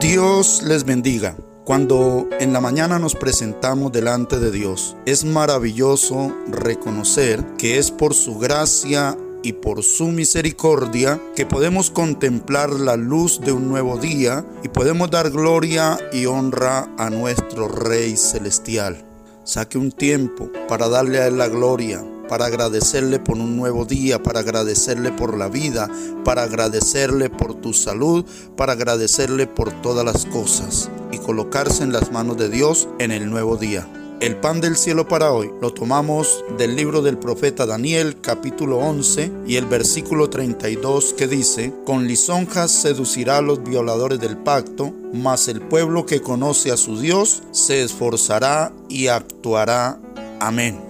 Dios les bendiga. Cuando en la mañana nos presentamos delante de Dios, es maravilloso reconocer que es por su gracia y por su misericordia que podemos contemplar la luz de un nuevo día y podemos dar gloria y honra a nuestro Rey Celestial. Saque un tiempo para darle a Él la gloria, para agradecerle por un nuevo día, para agradecerle por la vida, para agradecerle por tu salud, para agradecerle por todas las cosas y colocarse en las manos de Dios en el nuevo día. El pan del cielo para hoy lo tomamos del libro del profeta Daniel capítulo 11 y el versículo 32 que dice, con lisonjas seducirá a los violadores del pacto, mas el pueblo que conoce a su Dios se esforzará y actuará. Amén.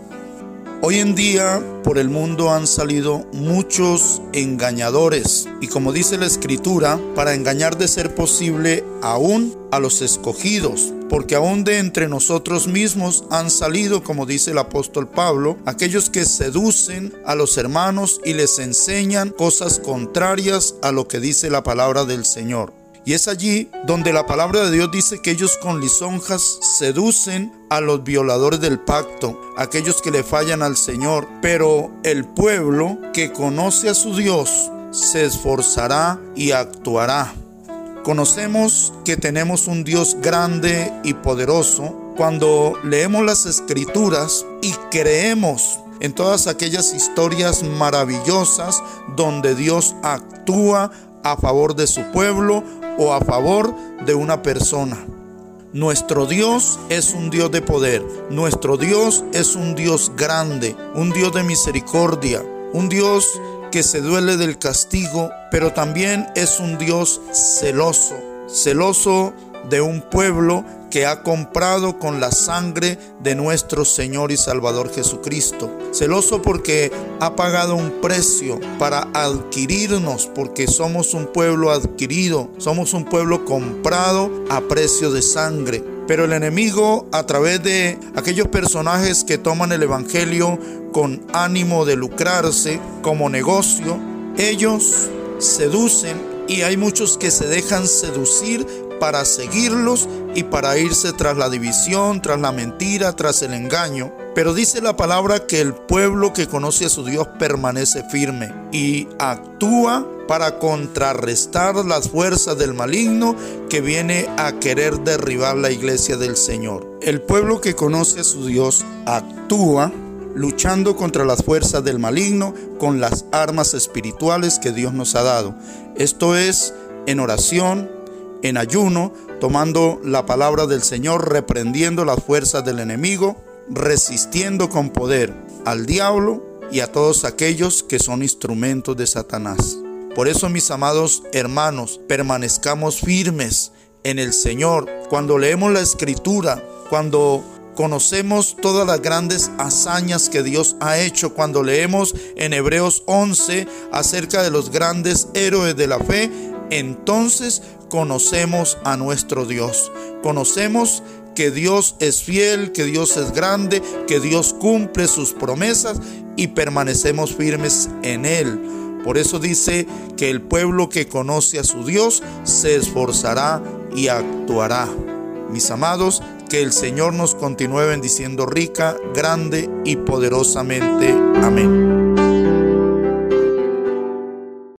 Hoy en día por el mundo han salido muchos engañadores y como dice la escritura, para engañar de ser posible aún a los escogidos, porque aún de entre nosotros mismos han salido, como dice el apóstol Pablo, aquellos que seducen a los hermanos y les enseñan cosas contrarias a lo que dice la palabra del Señor. Y es allí donde la palabra de Dios dice que ellos con lisonjas seducen a los violadores del pacto, aquellos que le fallan al Señor. Pero el pueblo que conoce a su Dios se esforzará y actuará. Conocemos que tenemos un Dios grande y poderoso cuando leemos las escrituras y creemos en todas aquellas historias maravillosas donde Dios actúa a favor de su pueblo o a favor de una persona. Nuestro Dios es un Dios de poder, nuestro Dios es un Dios grande, un Dios de misericordia, un Dios que se duele del castigo, pero también es un Dios celoso, celoso de un pueblo que ha comprado con la sangre de nuestro Señor y Salvador Jesucristo. Celoso porque ha pagado un precio para adquirirnos, porque somos un pueblo adquirido, somos un pueblo comprado a precio de sangre. Pero el enemigo, a través de aquellos personajes que toman el Evangelio con ánimo de lucrarse como negocio, ellos seducen y hay muchos que se dejan seducir para seguirlos y para irse tras la división, tras la mentira, tras el engaño. Pero dice la palabra que el pueblo que conoce a su Dios permanece firme y actúa para contrarrestar las fuerzas del maligno que viene a querer derribar la iglesia del Señor. El pueblo que conoce a su Dios actúa luchando contra las fuerzas del maligno con las armas espirituales que Dios nos ha dado. Esto es en oración, en ayuno, tomando la palabra del Señor, reprendiendo las fuerzas del enemigo, resistiendo con poder al diablo y a todos aquellos que son instrumentos de Satanás. Por eso, mis amados hermanos, permanezcamos firmes en el Señor. Cuando leemos la escritura, cuando conocemos todas las grandes hazañas que Dios ha hecho, cuando leemos en Hebreos 11 acerca de los grandes héroes de la fe, entonces conocemos a nuestro Dios. Conocemos que Dios es fiel, que Dios es grande, que Dios cumple sus promesas y permanecemos firmes en Él. Por eso dice que el pueblo que conoce a su Dios se esforzará y actuará. Mis amados, que el Señor nos continúe bendiciendo rica, grande y poderosamente. Amén.